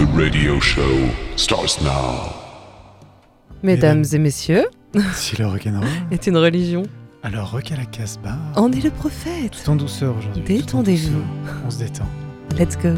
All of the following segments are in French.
The radio show starts now. Mesdames et messieurs, Si le rock'n'roll, est une religion. alors rock à la Casbah. En est le prophète. Tout en douceur aujourd'hui. Détendez-vous. On se détend. Let's go.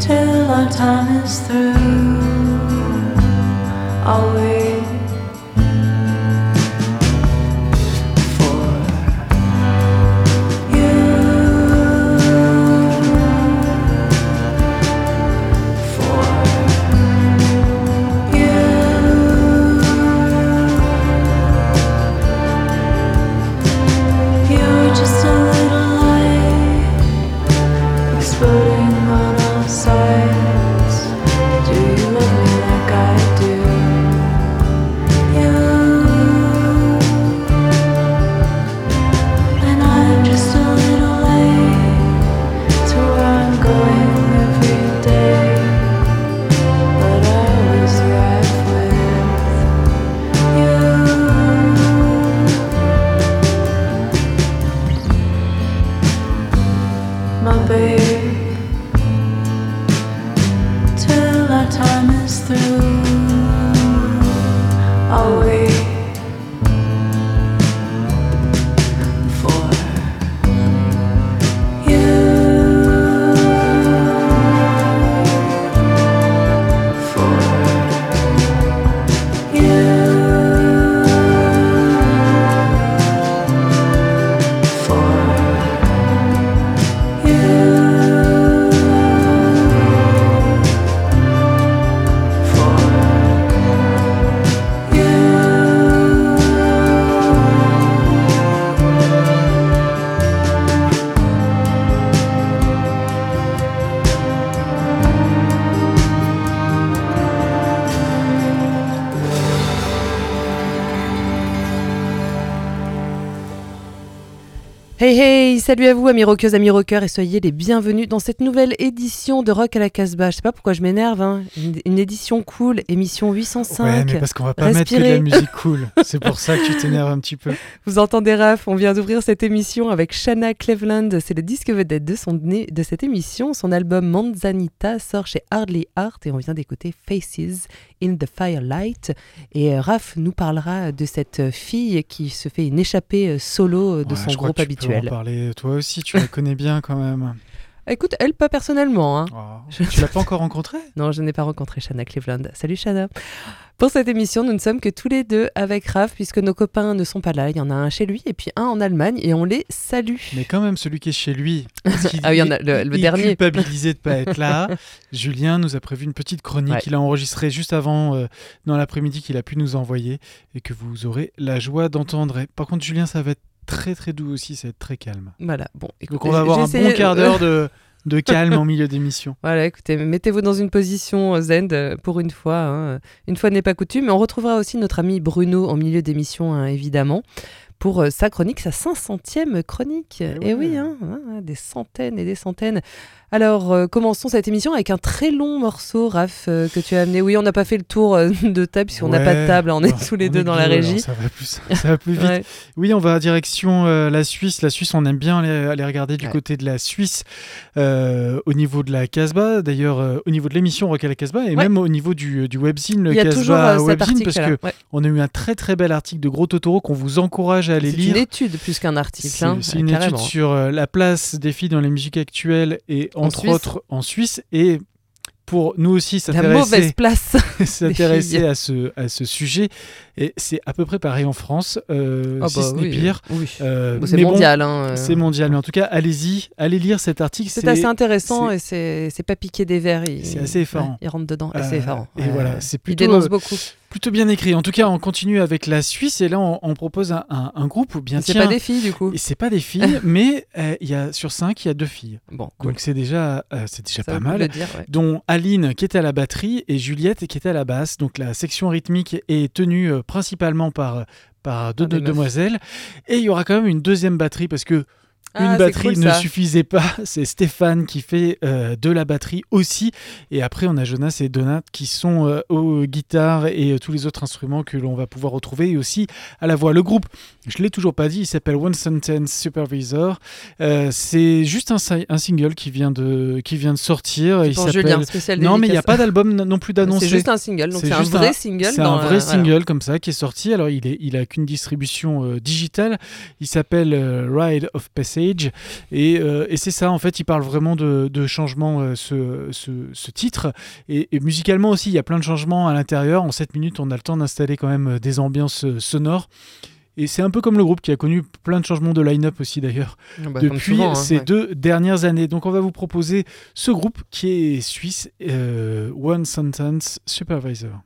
Till our time is through. I'll Hey hey, salut à vous amis rockeuses, amis rockeurs et soyez les bienvenus dans cette nouvelle édition de Rock à la Casbah. Je sais pas pourquoi je m'énerve, hein. une, une édition cool, émission 805. Ouais, mais parce qu'on va pas mettre que de la musique cool. C'est pour ça que tu t'énerves un petit peu. Vous entendez Raph, on vient d'ouvrir cette émission avec Shanna Cleveland. C'est le disque vedette de, son, de cette émission. Son album Manzanita sort chez Hardly Art et on vient d'écouter Faces in the Firelight. Et euh, Raph nous parlera de cette fille qui se fait une échappée euh, solo euh, de Ouais, son groupe que peux habituel. en parler. Toi aussi, tu la connais bien quand même. Écoute, elle pas personnellement. Hein. Oh, Je- Tu l'as pas encore rencontrée? Non, je n'ai pas rencontré Shanna Cleveland. Salut Shanna. Pour cette émission, nous ne sommes que tous les deux avec Raph, puisque nos copains ne sont pas là. Il y en a un chez lui et puis un en Allemagne, et on les salue. Mais quand même, celui qui est chez lui. qu'il- Ah oui, il a le- le il est dernier. culpabilisé de pas être là. Julien nous a prévu une petite chronique Ouais. qu'il a enregistrée juste avant, euh, dans l'après-midi, qu'il a pu nous envoyer et que vous aurez la joie d'entendre. Par contre, Julien, ça va être très très doux aussi, ça va être très calme. Voilà, bon. écoute, Donc on va avoir un bon quart d'heure de, de calme en milieu d'émission. Voilà, écoutez, mettez-vous dans une position zen euh, pour une fois. hein. Une fois n'est pas coutume. Mais on retrouvera aussi notre ami Bruno en milieu d'émission, hein, évidemment, pour euh, sa chronique, sa 500e chronique. Et, Eh oui, ouais. hein, hein, des centaines et des centaines. Alors, euh, commençons cette émission avec un très long morceau, Raph, euh, que tu as amené. Oui, on n'a pas fait le tour euh, de table, puisqu'on n'a pas de table, on est tous les deux dans la régie. Ça va plus, ça va plus vite. Ouais. Oui, on va direction euh, la Suisse. La Suisse, on aime bien aller, aller regarder du Ouais. côté de la Suisse euh, au niveau de la Casbah. D'ailleurs, euh, au niveau de l'émission Rock à la Casbah et Ouais. même au niveau du, du webzine, le Il y a Casbah euh, Webzine, parce article-là. que Ouais. on a eu un très très bel article de Gros Totoro qu'on vous encourage à aller C'est lire. une étude plus qu'un article. C'est hein, c'est une carrément. étude sur euh, la place des filles dans les musiques actuelles et En entre Suisse. autres en Suisse et pour nous aussi s'intéresser place. s'intéresser à ce, à ce sujet et c'est à peu près pareil en France euh, Ah si bah ce n'est oui, pire oui. Euh, Bon, c'est bon, mondial. hein, euh. c'est mondial mais en tout cas allez-y allez lire cet article C'est assez intéressant et c'est c'est pas piqué des verres. Il, C'est assez effarant. ouais, il rentre dedans. Euh, assez effarant. et Ouais, voilà, c'est Il plutôt, dénonce euh, beaucoup. Plutôt bien écrit en tout cas on continue avec la Suisse et là on, on propose un, un- un groupe où bien C'est pas des filles du coup. et c'est pas des filles mais euh, il y a sur cinq il y a deux filles Bon, cool. donc c'est déjà euh, c'est déjà Ça pas mal dire, ouais. dont Aline qui est à la batterie et Juliette qui est à la basse. Donc la section rythmique est tenue euh, principalement par, par deux, demoiselles. Et il y aura quand même une deuxième batterie parce que Ah, une c'est batterie cool, ne suffisait pas. C'est Stéphane qui fait euh, de la batterie aussi. Et après, on a Jonas et Donat qui sont euh, aux guitares et euh, tous les autres instruments que l'on va pouvoir retrouver et aussi à la voix. Le groupe, je l'ai toujours pas dit, il s'appelle One Sentence Supervisor. C'est juste un, si- un single qui vient de, qui vient de sortir. Il Pour Julien, spécial non, mais il n'y a pas d'album non plus d'annoncé. C'est juste un single, donc C'est un vrai un- single. C'est un vrai voilà. single comme ça qui est sorti. Alors il est, il a qu'une distribution digitale. Il s'appelle Ride of Et, euh, et c'est ça en fait. Il parle vraiment de, de changements euh, ce, ce, ce titre et, et musicalement aussi. Il y a plein de changements à l'intérieur. En 7 minutes, on a le temps d'installer quand même euh, des ambiances sonores. Et c'est un peu comme le groupe qui a connu plein de changements de line-up aussi d'ailleurs Ah bah, depuis souvent, hein, ces ouais. deux dernières années. Donc on va vous proposer ce groupe qui est suisse, euh, One Sentence Supervisor.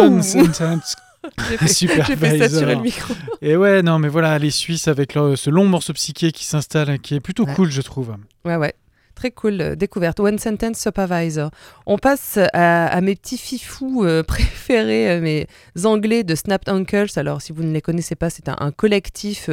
One Sentence J'ai fait, j'ai fait Supervisor. saturer le micro. Et ouais, non, mais voilà, les Suisses avec leur- ce long morceau psyché qui s'installe, qui est plutôt Ouais. cool, je trouve. Ouais, ouais. Très cool, euh, découverte. One Sentence Supervisor. On passe à, à mes petits fifous euh, préférés, euh, mes anglais de Snapped Uncles. Alors, si vous ne les connaissez pas, c'est un, un collectif.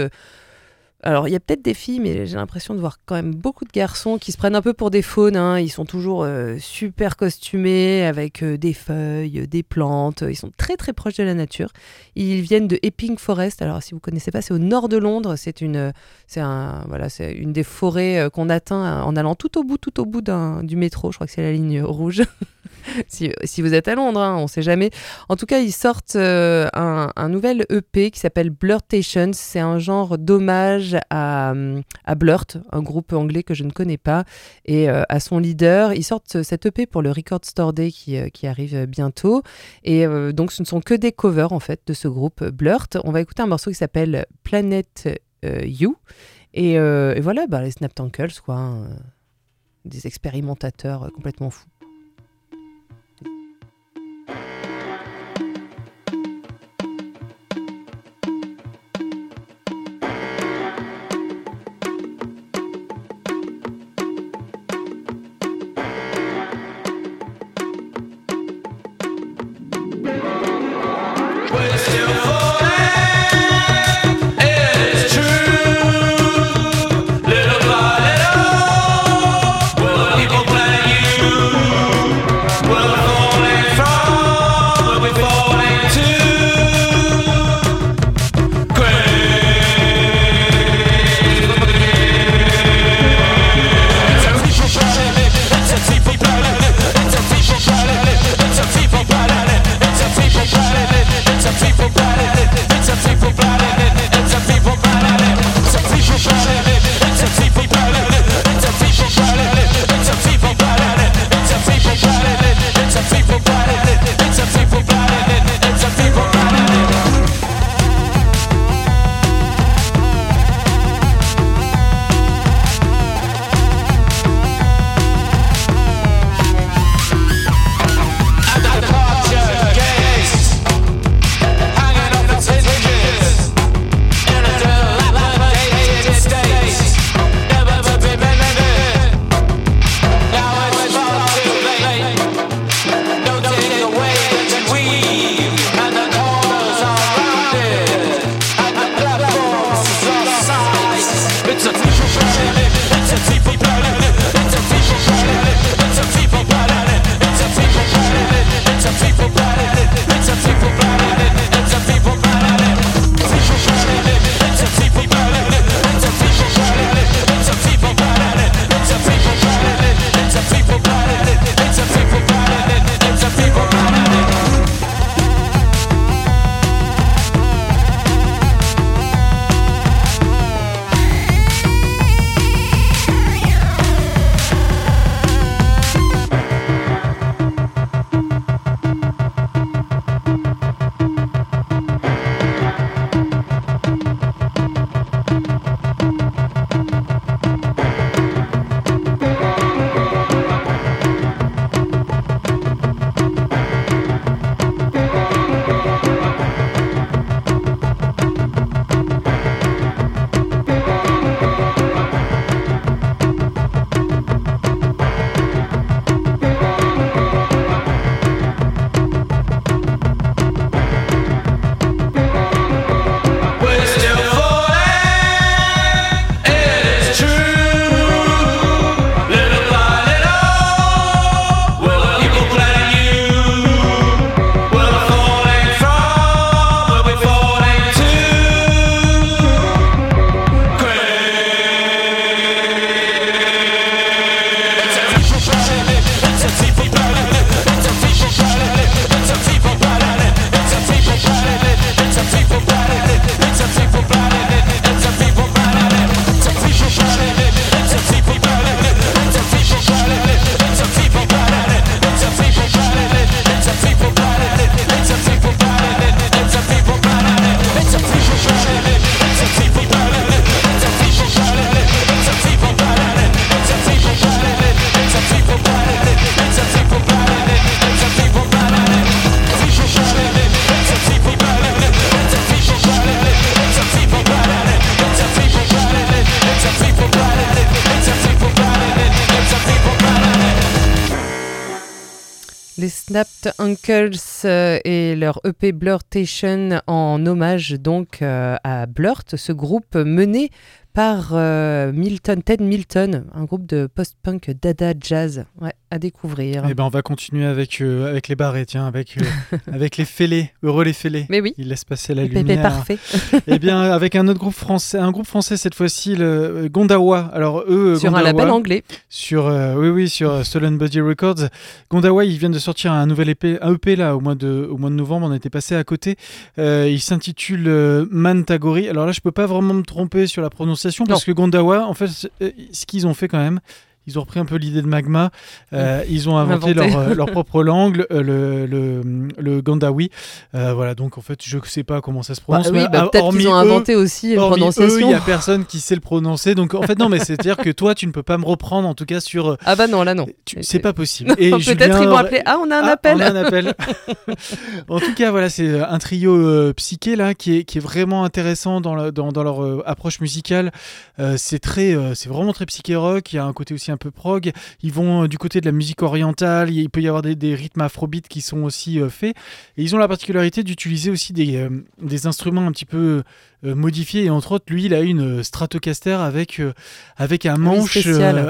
Alors, il y a peut-être des filles, mais j'ai l'impression de voir quand même beaucoup de garçons qui se prennent un peu pour des faunes. hein. Ils sont toujours euh, super costumés avec euh, des feuilles, euh, des plantes. Ils sont très très proches de la nature. Ils viennent de Epping Forest. Alors, si vous connaissez pas, c'est au nord de Londres. C'est une, c'est un, voilà, c'est une des forêts qu'on atteint en allant tout au bout, tout au bout du métro. Je crois que c'est la ligne rouge. si, vous êtes à Londres, hein, on sait jamais. En tout cas, ils sortent euh, un, nouvel EP qui s'appelle Blurtations. C'est un genre d'hommage à, hum, à Blurt, un groupe anglais que je ne connais pas, et euh, à son leader. Ils sortent cet EP pour le Record Store Day qui, euh, arrive euh, bientôt. Et euh, donc, ce ne sont que des covers en fait de ce groupe euh, Blurt. On va écouter un morceau qui s'appelle Planet euh, You. Et, euh, voilà, bah, les Snaptankles, quoi. hein, euh, des expérimentateurs euh, complètement fous. Blurtation en hommage donc euh, à Blurt, ce groupe mené par euh, Milton, Ted Milton, un groupe de post-punk dada jazz ouais, à découvrir. Eh ben, on va continuer avec, euh, avec les barrés, tiens, avec, euh, avec les fêlés. Heureux les fêlés. Mais oui, Ils laissent passer la Pépé lumière. parfait. Eh bien, avec un autre groupe français, un groupe français cette fois-ci, le Gondawa. Alors eux, Sur un label anglais. sur oui oui sur Stolen Body Records. Gondawa, ils viennent de sortir un nouvel EP, un EP là au mois de au mois de novembre. On était passé à côté. Il s'intitule Mantagori. Alors là, je peux pas vraiment me tromper sur la prononciation parce que Gondawa, en fait, euh, ce qu'ils ont fait quand même. Ils ont repris un peu l'idée de Magma. Euh, ils ont inventé, Inventé. leur, euh, leur propre langue, euh, le, le, le Gandawi. Euh, voilà, donc en fait, je sais pas comment ça se Bah prononce. oui, mais, bah, ah, peut-être qu'ils ont eux- inventé aussi une eux, il prononciation. n'y a personne qui sait le prononcer. Donc en fait, non, mais c'est-à-dire que toi, tu ne peux pas me reprendre, en tout cas, sur. Ah bah non, là non. C'est pas possible. Peut-être Julien ils vont appeler. Ah, on a un Ah, appel. on a un appel. en tout cas, voilà, c'est un trio euh, psyché là qui est, qui est vraiment intéressant dans, la- dans, dans leur approche musicale. C'est très, c'est vraiment très psyché rock. Il y a un côté aussi un peu prog. Ils vont euh, du côté de la musique orientale. Il peut y avoir des, rythmes afrobeat qui sont aussi euh, faits. Et ils ont la particularité d'utiliser aussi des, euh, des instruments un petit peu euh, modifiés. Et entre autres, lui, il a une euh, Stratocaster avec euh, avec un manche,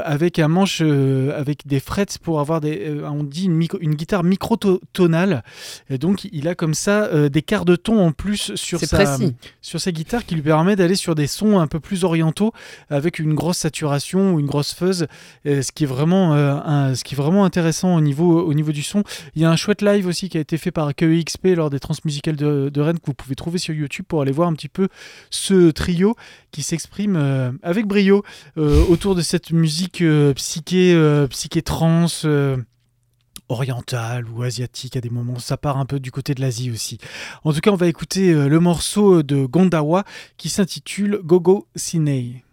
avec un manche avec des frettes pour avoir des, on dit une, micro- une guitare microtonale. Et donc, il a comme ça des quarts de ton en plus sur sa précis. sur sa guitare qui lui permet d'aller sur des sons un peu plus orientaux avec une grosse saturation ou une grosse fuzz, ce qui est vraiment un- ce qui est vraiment intéressant au niveau au niveau du son. Il y a un chouette live aussi qui a été fait par KEXP lors des transmusicales de, de Rennes que vous pouvez trouver sur YouTube pour aller voir un petit peu ce trio qui s'exprime euh, avec brio euh, autour de cette musique euh, psyché psyché orientale ou asiatique à des moments. Ça part un peu du côté de l'Asie aussi. En tout cas, on va écouter le morceau de Gondawa qui s'intitule Gogo Sinei.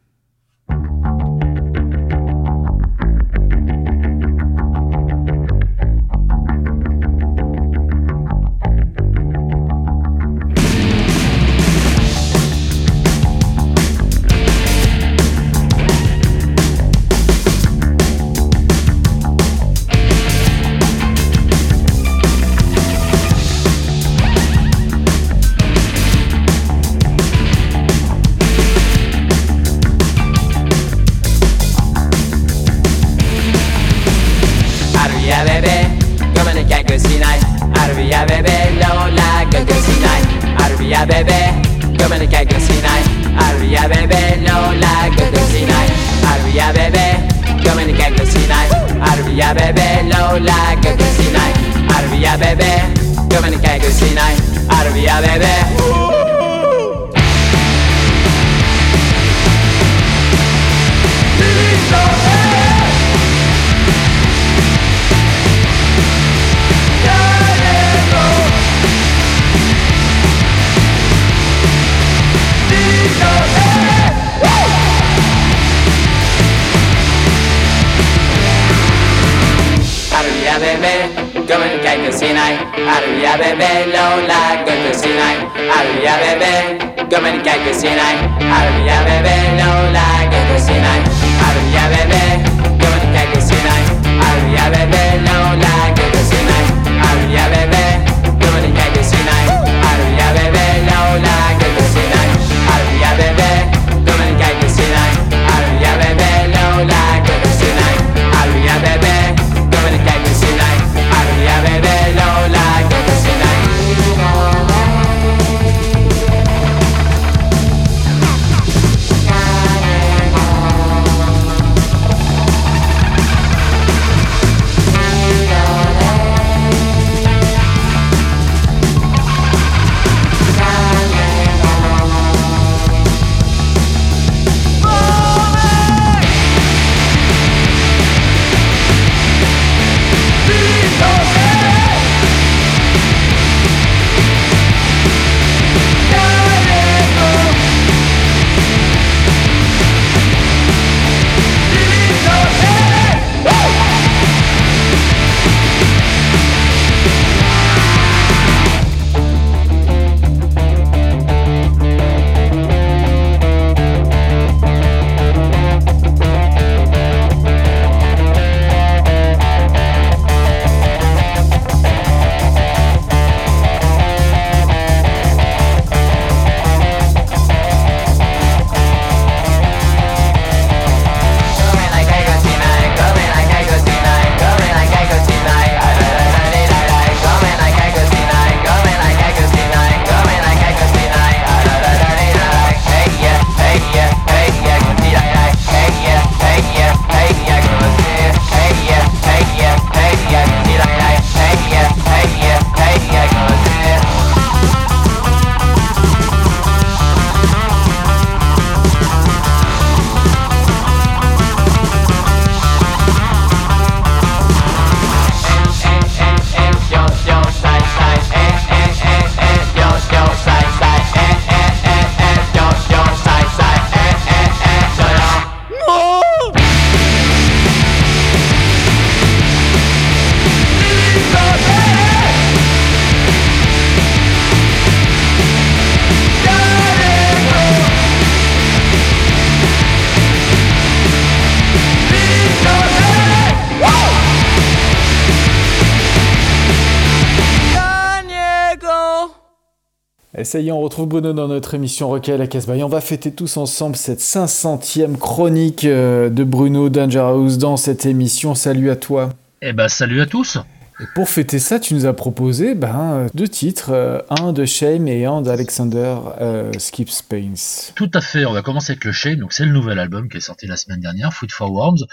Ça y est, on retrouve Bruno dans notre émission Requet à la Casbah. Et on va fêter tous ensemble cette 500e chronique euh, de Bruno Dangerhouse dans cette émission. Salut à toi. Eh ben, salut à tous. Et pour fêter ça, tu nous as proposé ben, deux titres, euh, un de Shame et un d'Alexander euh, Skip Space. Tout à fait. On va commencer avec le Shame. Donc, c'est le nouvel album qui est sorti la semaine dernière, Food for Worms.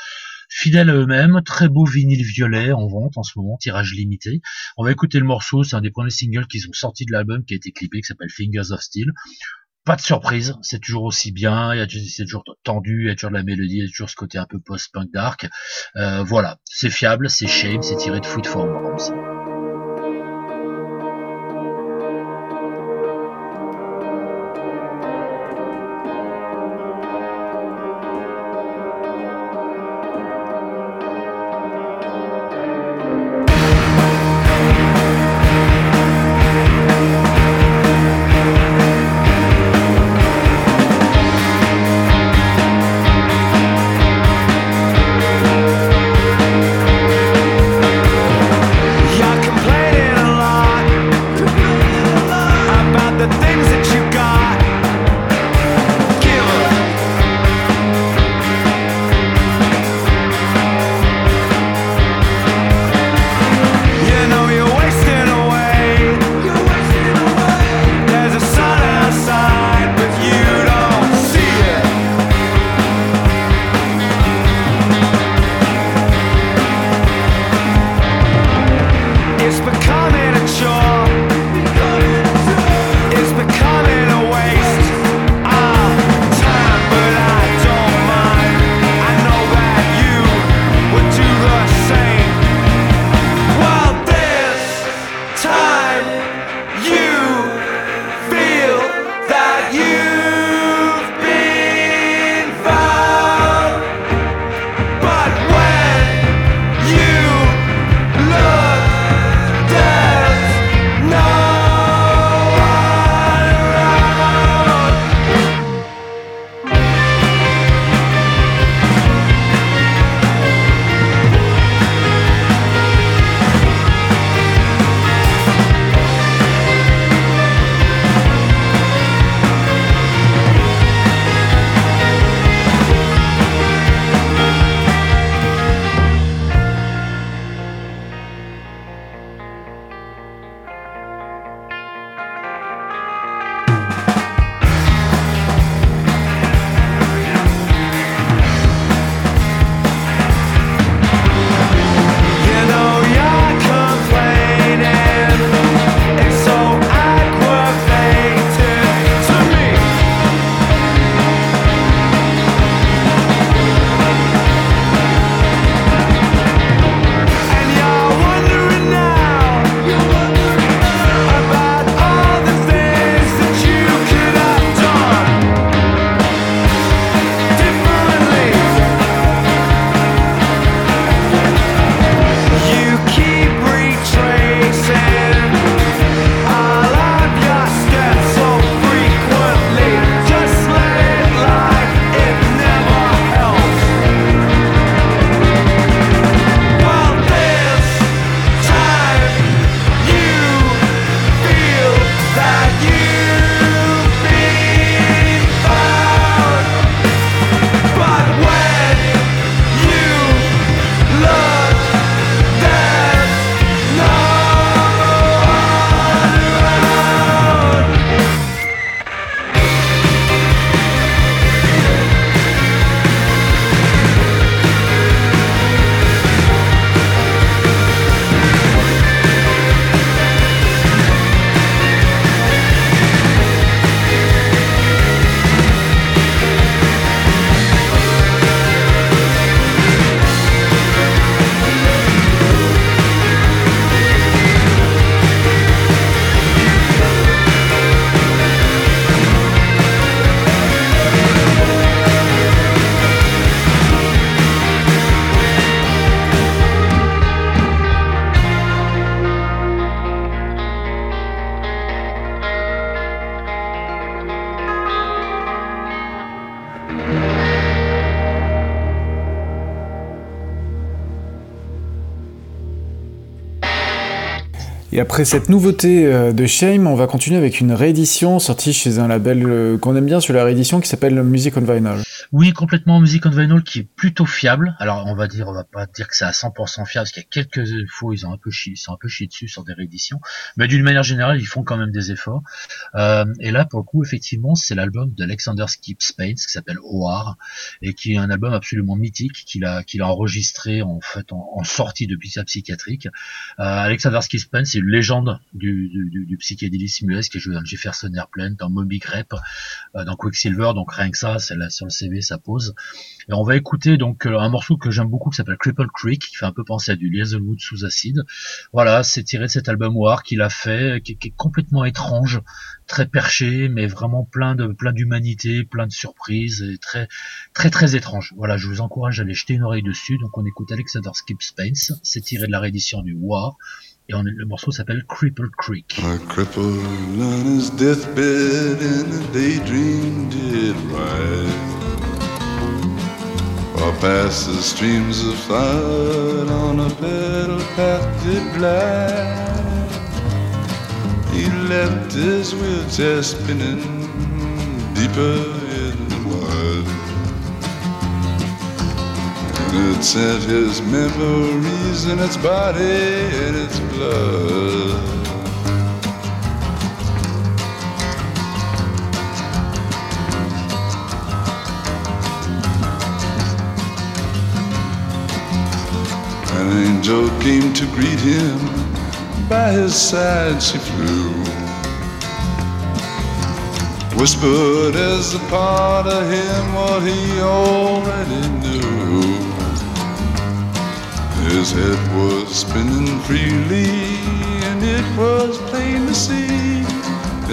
Fidèles à eux-mêmes, très beau vinyle violet en vente en ce moment, tirage limité. On va écouter le morceau, c'est un des premiers singles qui sont sortis de l'album qui a été clippé, qui s'appelle Fingers of Steel. Pas de surprise, c'est toujours aussi bien, c'est toujours tendu, il y a toujours de la mélodie, il y a toujours ce côté un peu post-punk dark. Euh, voilà, c'est fiable, c'est shame, c'est tiré de Food for. Et après cette nouveauté euh, de Shame, on va continuer avec une réédition sortie chez un label euh, qu'on aime bien sur la réédition qui s'appelle Music on Vinyl. Oui, complètement Music on Vinyl qui est plutôt fiable. Alors on va dire, on va pas dire que c'est à 100% fiable parce qu'il y a quelques fois ils ont un peu chié, ils sont un peu chiés dessus sur des rééditions, mais d'une manière générale ils font quand même des efforts. Euh, et là pour le coup effectivement c'est l'album d'Alexander Skip Spence qui s'appelle OR et qui est un album absolument mythique qu'il a qu'il a enregistré en fait en, sortie de sa psychiatrique. Euh, Alexander Skip Spence c'est une légende du, du, du, du psychédélisme US qui a joué dans Jefferson Airplane, dans Moby Grape, euh, dans Quicksilver, donc rien que ça, c'est là sur le CV ça pose. Et on va écouter donc euh, un morceau que j'aime beaucoup qui s'appelle Cripple Creek, qui fait un peu penser à du Hazelwood sous acide. Voilà, c'est tiré de cet album War qu'il a fait, qui, est complètement étrange, très perché, mais vraiment plein de plein d'humanité, plein de surprises, et très très très étrange. Voilà, je vous encourage à aller jeter une oreille dessus. Donc on écoute Alexander Skip Spence, c'est tiré de la réédition du War. Et le morceau s'appelle Cripple Creek. Past the streams of thought on a pedal path did glide. He left his wheelchair spinning deeper in the mud. And it sent his memories in its body and its blood. Angel came to greet him. By his side she flew. Whispered as a part of him what he already knew. His head was spinning freely, and it was plain to see.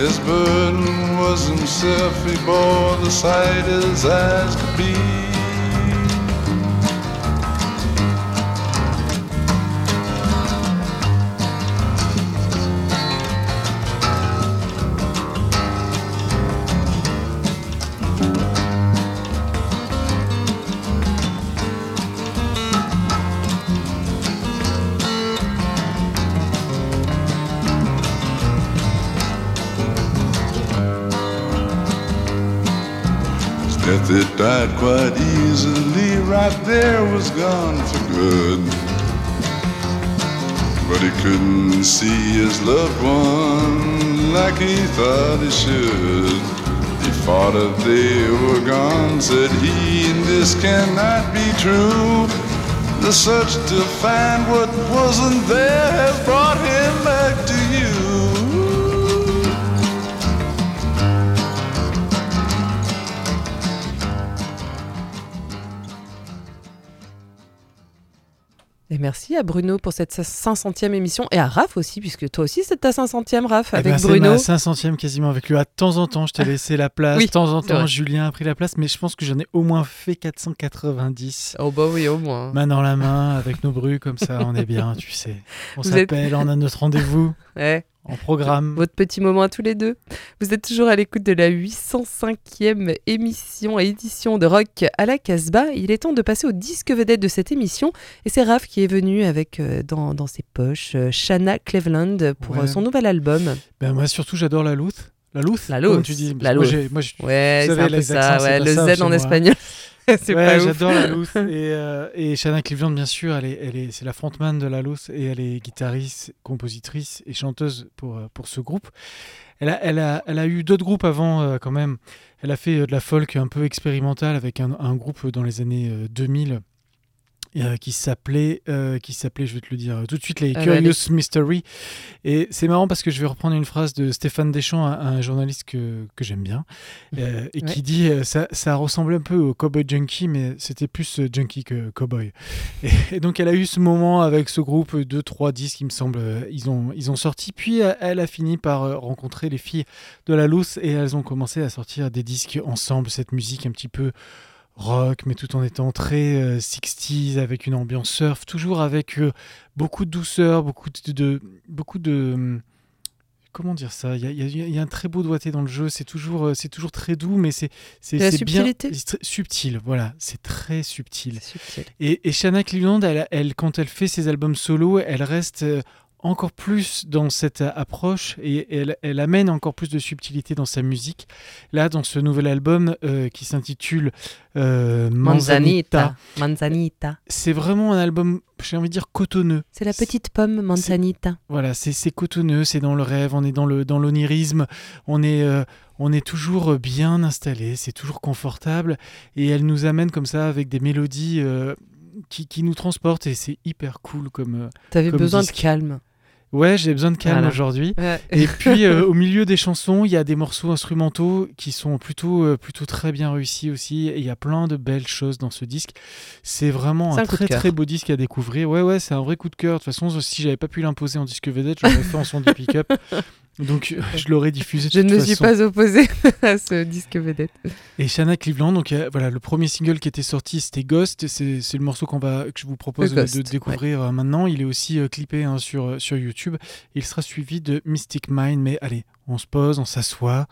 His burden was himself, he bore the sight his eyes could be. See his loved one like he thought he should. He fought if they were gone, said he, and this cannot be true. The search to find what wasn't there has brought him back to you. Merci à Bruno pour cette 500e émission et à Raph aussi, puisque toi aussi c'est ta 500e Raph Eh avec ben, Bruno. C'est ma 500e quasiment avec lui. À temps en temps, je t'ai laissé la place. Oui, de temps en temps, vrai. Julien a pris la place, mais je pense que j'en ai au moins fait 490. Oh bah oui, au moins. Main dans la main, avec nos bruits comme ça, on est bien, tu sais. On êtes- s'appelle, on a notre rendez-vous Ouais. En programme. Votre petit moment à tous les deux. Vous êtes toujours à l'écoute de la 805e émission et édition de Rock à la Casbah. Il est temps de passer au disque vedette de cette émission. Et c'est Raph qui est venu avec euh, dans, dans ses poches euh, Shanna Cleveland pour Ouais. euh, son nouvel album. Ben, moi, surtout, j'adore la louth. La louth La louth, tu dis la moi, Moi, Ouais, c'est un peu ça. Ouais, le Z en espagnol. c'est Ouais, j'adore la louth. Et, euh, et Shanna Cleveland, bien sûr, elle est, elle est, c'est la frontman de la louth et elle est guitariste, compositrice et chanteuse pour, euh, pour ce groupe. Elle a, elle a, elle a eu d'autres groupes avant, euh, quand même. Elle a fait euh, de la folk un peu expérimentale avec un, un groupe dans les années euh, 2000 euh, qui s'appelait, euh, qui s'appelait, je vais te le dire euh, tout de suite, les Curious Mystery. Et c'est marrant parce que je vais reprendre une phrase de Stéphane Deschamps, un, un journaliste que, que j'aime bien, euh, et Ouais. qui dit ça, ça ressemblait un peu au Cowboy Junkie, mais c'était plus junkie que cowboy. Et, et donc elle a eu ce moment avec ce groupe, deux, trois disques, il me semble, ils ont, ils ont sorti. Puis elle a fini par rencontrer les filles de la Loose et elles ont commencé à sortir des disques ensemble, cette musique un petit peu rock, mais tout en étant très euh, 60s, avec une ambiance surf, toujours avec euh, beaucoup de douceur, beaucoup de, de- beaucoup de hum, comment dire ça? Il y a, y y un très beau doigté dans le jeu. C'est toujours, euh, c'est toujours très doux, mais c'est c'est bien subtil. Voilà, c'est très subtil. Subtil. Et, et Shanna Cleveland, elle, elle, quand elle fait ses albums solo, elle reste euh, encore plus dans cette approche et elle, elle amène encore plus de subtilité dans sa musique. Là, dans ce nouvel album euh, qui s'intitule euh, Manzanita, Manzanita. C'est vraiment un album, j'ai envie de dire, cotonneux. C'est la petite pomme Manzanita. Voilà, c'est cotonneux, c'est dans le rêve, on est dans le dans l'onirisme, on est euh, on est toujours bien installé, c'est toujours confortable et elle nous amène comme ça avec des mélodies qui, qui nous transportent et c'est hyper cool comme T'avais besoin disque. de calme. Ouais j'ai besoin de calme Voilà. aujourd'hui. Et puis euh, au milieu des chansons il y a des morceaux instrumentaux qui sont plutôt euh, plutôt très bien réussis aussi. Et il y a plein de belles choses dans ce disque. C'est vraiment un de très très beau disque à découvrir. Ouais ouais c'est un vrai coup de cœur. De toute façon si j'avais pas pu l'imposer en disque vedette je l'aurais fait en son du pick-up donc euh, je l'aurais diffusé de Je ne me suis pas opposée à ce disque vedette. Et Shanna Cleveland, donc euh, voilà, le premier single qui était sorti, c'était Ghost. C'est le morceau qu'on va, que je vous propose de, Ghost, de découvrir euh, maintenant. Il est aussi euh, clippé hein, sur, euh, sur YouTube. Il sera suivi de Mystic Mind. Mais allez, on se pose, on s'assoit,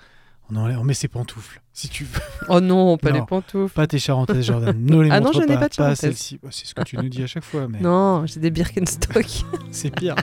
on, enlève- on met ses pantoufles, si tu veux. Oh non, pas Non. les pantoufles. Pas tes charentaises, Jordan. Ne les Ah non, je n'ai pas de Pas charentaises. celle-ci. Bah, c'est ce que tu nous dis à chaque fois, mais Non, j'ai des Birkenstock. c'est pire.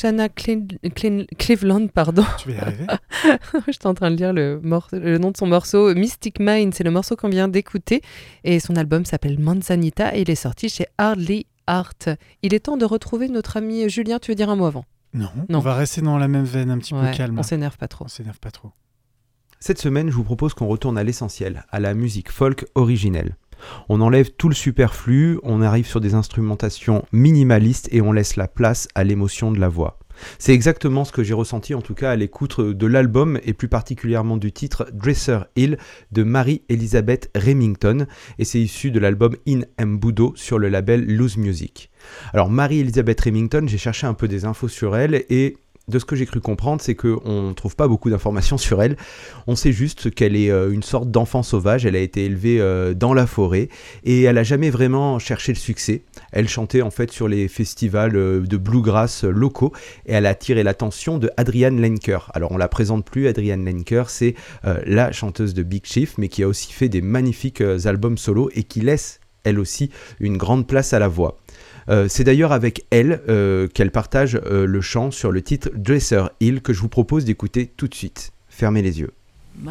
Shanna Clin- Clin- Cleveland, pardon. Tu vas y arriver? J'étais en train de lire le, nom de son morceau. Mystic Mind, c'est le morceau qu'on vient d'écouter. Et son album s'appelle Manzanita et il est sorti chez Hardly Art. Il est temps de retrouver notre ami Julien. Tu veux dire un mot avant? Non. Non. On va rester dans la même veine, un petit Ouais, peu calme. On s'énerve pas trop. On s'énerve pas trop. Cette semaine, je vous propose qu'on retourne à l'essentiel, à la musique folk originelle. On enlève tout le superflu, on arrive sur des instrumentations minimalistes et on laisse la place à l'émotion de la voix. C'est exactement ce que j'ai ressenti en tout cas à l'écoute de l'album et plus particulièrement du titre Dresser Hill de Marie-Elizabeth Remington et c'est issu de l'album In Mbudo sur le label Loose Music. Alors Marie-Elizabeth Remington, j'ai cherché un peu des infos sur elle et de ce que j'ai cru comprendre, c'est qu'on ne trouve pas beaucoup d'informations sur elle. On sait juste qu'elle est euh, une sorte d'enfant sauvage, elle a été élevée euh, dans la forêt et elle a jamais vraiment cherché le succès. Elle chantait en fait sur les festivals euh, de bluegrass locaux et elle a attiré l'attention de Adrienne Lenker. Alors on la présente plus, Adrienne Lenker, c'est la chanteuse de Big Chief, mais qui a aussi fait des magnifiques albums solo et qui laisse elle aussi une grande place à la voix. Euh, c'est d'ailleurs avec elle euh, qu'elle partage euh, le chant sur le titre Dresser Hill que je vous propose d'écouter tout de suite. Fermez les yeux. Oh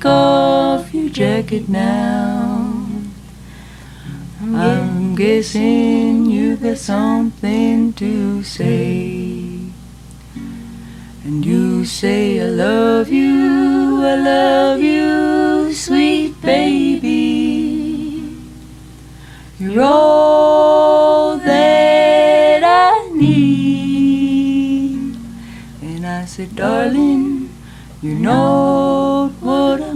take off your jacket now. I'm guessing you got something to say. And you say, I love you, I love you, sweet baby. You're all that I need. And I said, darling, you know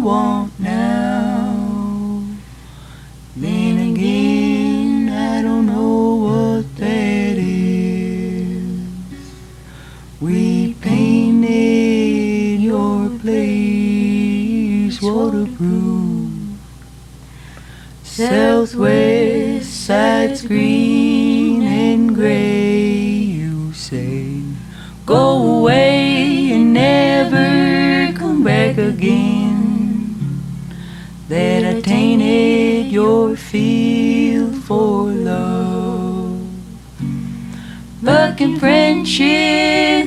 want now. Then again, I don't know what that is. We painted your place waterproof. Southwest side screen. Friendship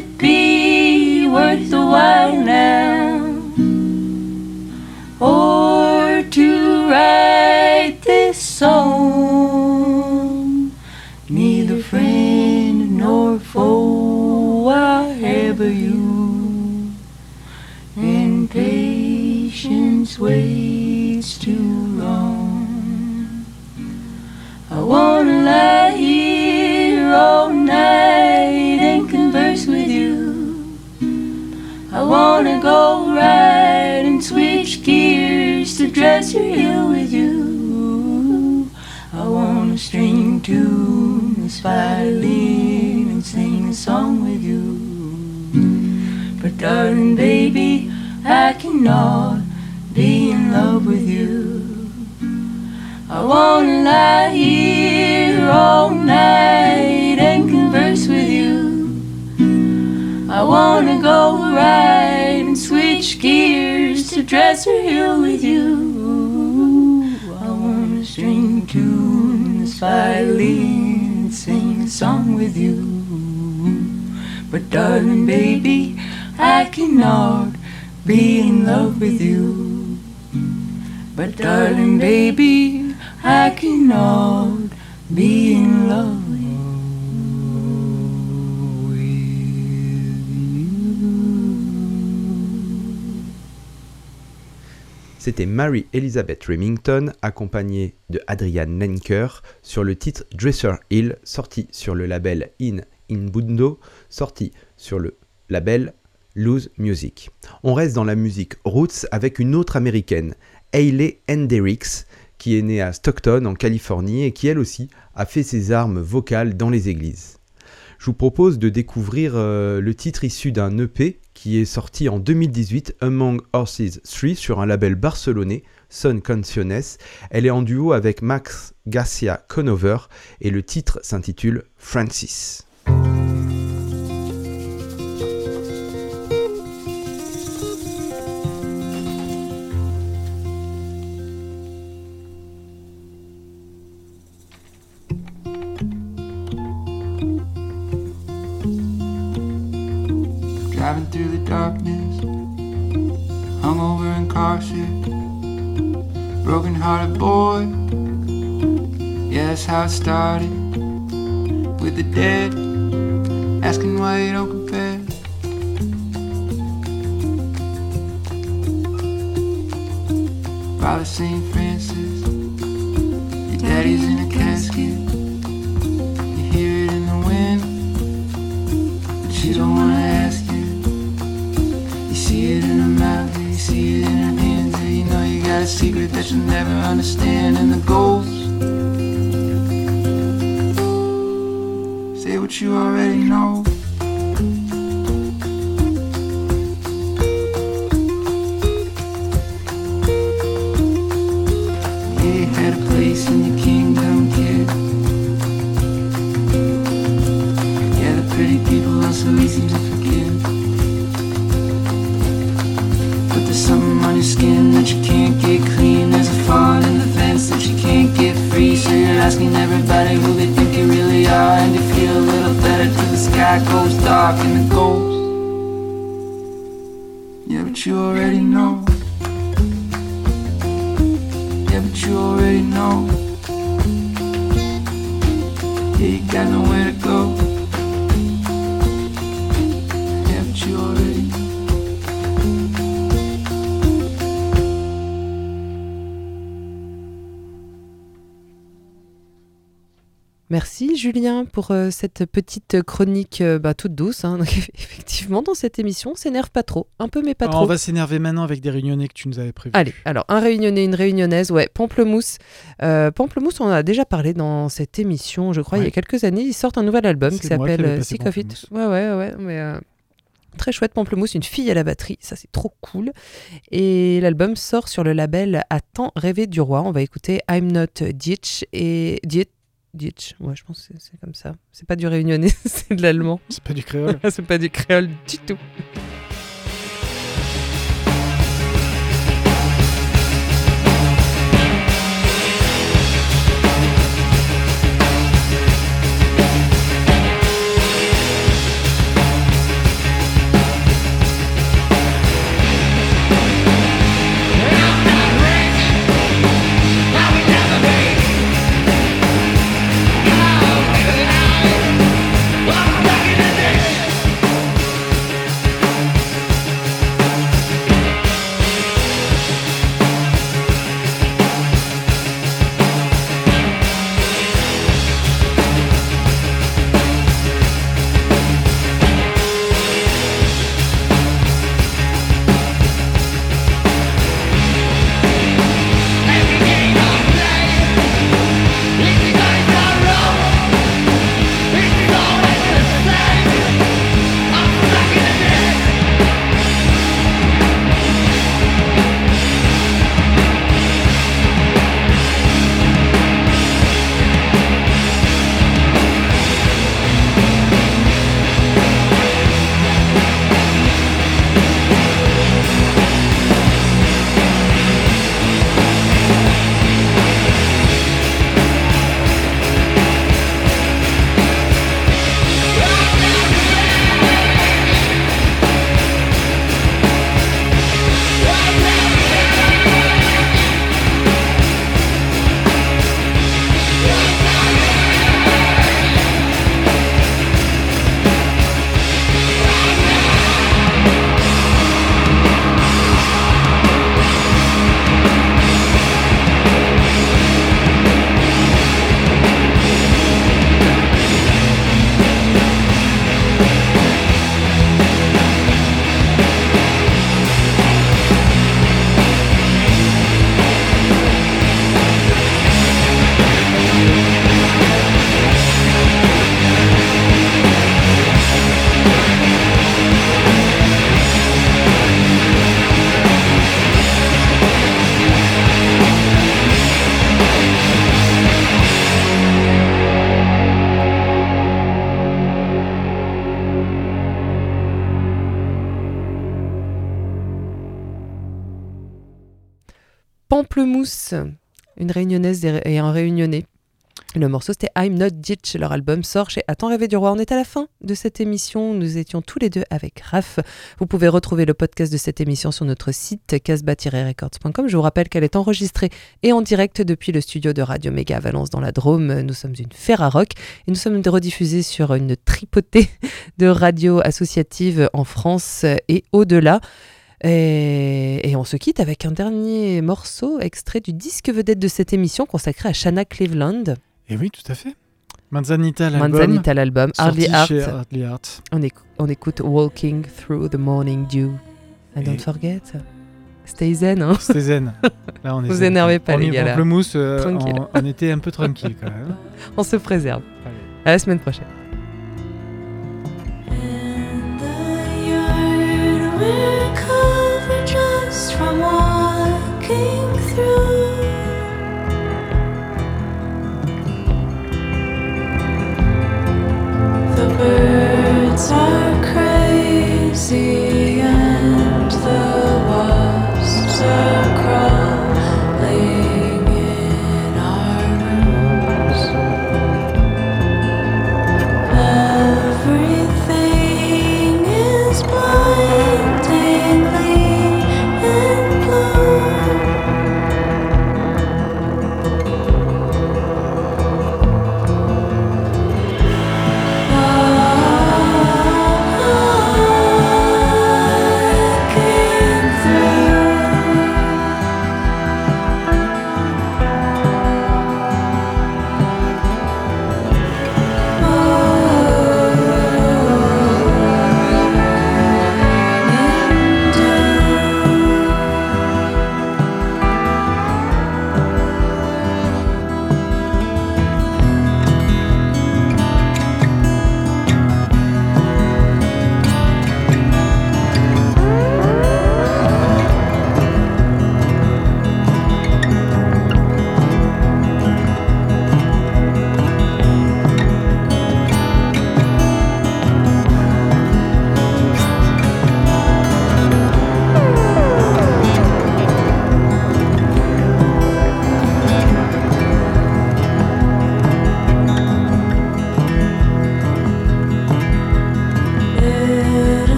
darling baby, I cannot be in love with you. I wanna lie here all night and converse with you. I wanna go ride and switch gears to Dresser Hill with you. I wanna string tunes, violin sing a song with you. But darling baby, I cannot be in love with you. But darling baby, I cannot be in love with you. C'était Mary Elizabeth Remington, accompagnée de Adrian Lenker, sur le titre Dresser Hill, sorti sur le label In Inbundo, sorti sur le label Lose Music. On reste dans la musique roots avec une autre américaine, Hayley Hendricks, qui est née à Stockton en Californie et qui elle aussi a fait ses armes vocales dans les églises. Je vous propose de découvrir euh, le titre issu d'un EP qui est sorti en 2018, Among Horses 3, sur un label barcelonais, Son Canciones. Elle est en duo avec Max Garcia Conover et le titre s'intitule Francis. Broken hearted boy. Yeah, that's how it started. With the dead, asking why you don't compare. Father St. Francis, your daddy's a secret that you'll never understand. And the ghost say what you already know. Asking everybody who they think you really are. And you feel a little better till the sky goes dark and the ghost. Yeah, but you already know. Yeah, but you already know. Yeah, you got nowhere to go. Yeah, but you already Merci Julien pour euh, cette petite chronique euh, bah, toute douce. hein. Donc, effectivement, dans cette émission, on s'énerve pas trop. Un peu, mais pas Alors, trop. on va s'énerver maintenant avec des réunionnais que tu nous avais prévus. Allez, alors un réunionnais, une réunionnaise, ouais, Pamplemousse. Euh, Pamplemousse, on en a déjà parlé dans cette émission, je crois, il y a quelques années. Ils sortent un nouvel album qui s'appelle Sick of It. Ouais, ouais, ouais. Mais, Très chouette Pamplemousse, une fille à la batterie, ça c'est trop cool. Et l'album sort sur le label À temps rêvé du roi. On va écouter I'm Not Ditch et Ditch. Ditch, ouais, je pense que c'est- c'est comme ça. C'est pas du réunionnais, c'est de l'allemand. C'est pas du créole. c'est pas du créole du tout. Pamplemousse, une réunionnaise et un réunionnais. Le morceau c'était I'm Not Ditch, leur album sort chez Attends rêver du roi. On est à la fin de cette émission, nous étions tous les deux avec Raph. Vous pouvez retrouver le podcast de cette émission sur notre site casbah-records.com. Je vous rappelle qu'elle est enregistrée et en direct depuis le studio de Radio Méga Valence dans la Drôme. Nous sommes une Ferrarock et nous sommes rediffusés sur une tripotée de radios associatives en France et au-delà. Et, et on se quitte avec un dernier morceau extrait du disque vedette de cette émission consacré à Shanna Cleveland. Et oui, tout à fait. Manzanita, l'album. Manzanita l'album, Hardly Art. On, éc- on écoute Walking Through the Morning Dew. And Et- don't forget, stay zen. Hein. C'était zen. Là, on est Vous zen. énervez pas, On les gars, là. Pamplemousse, euh, on était un peu tranquille quand même. on se préserve. Allez. À la semaine prochaine.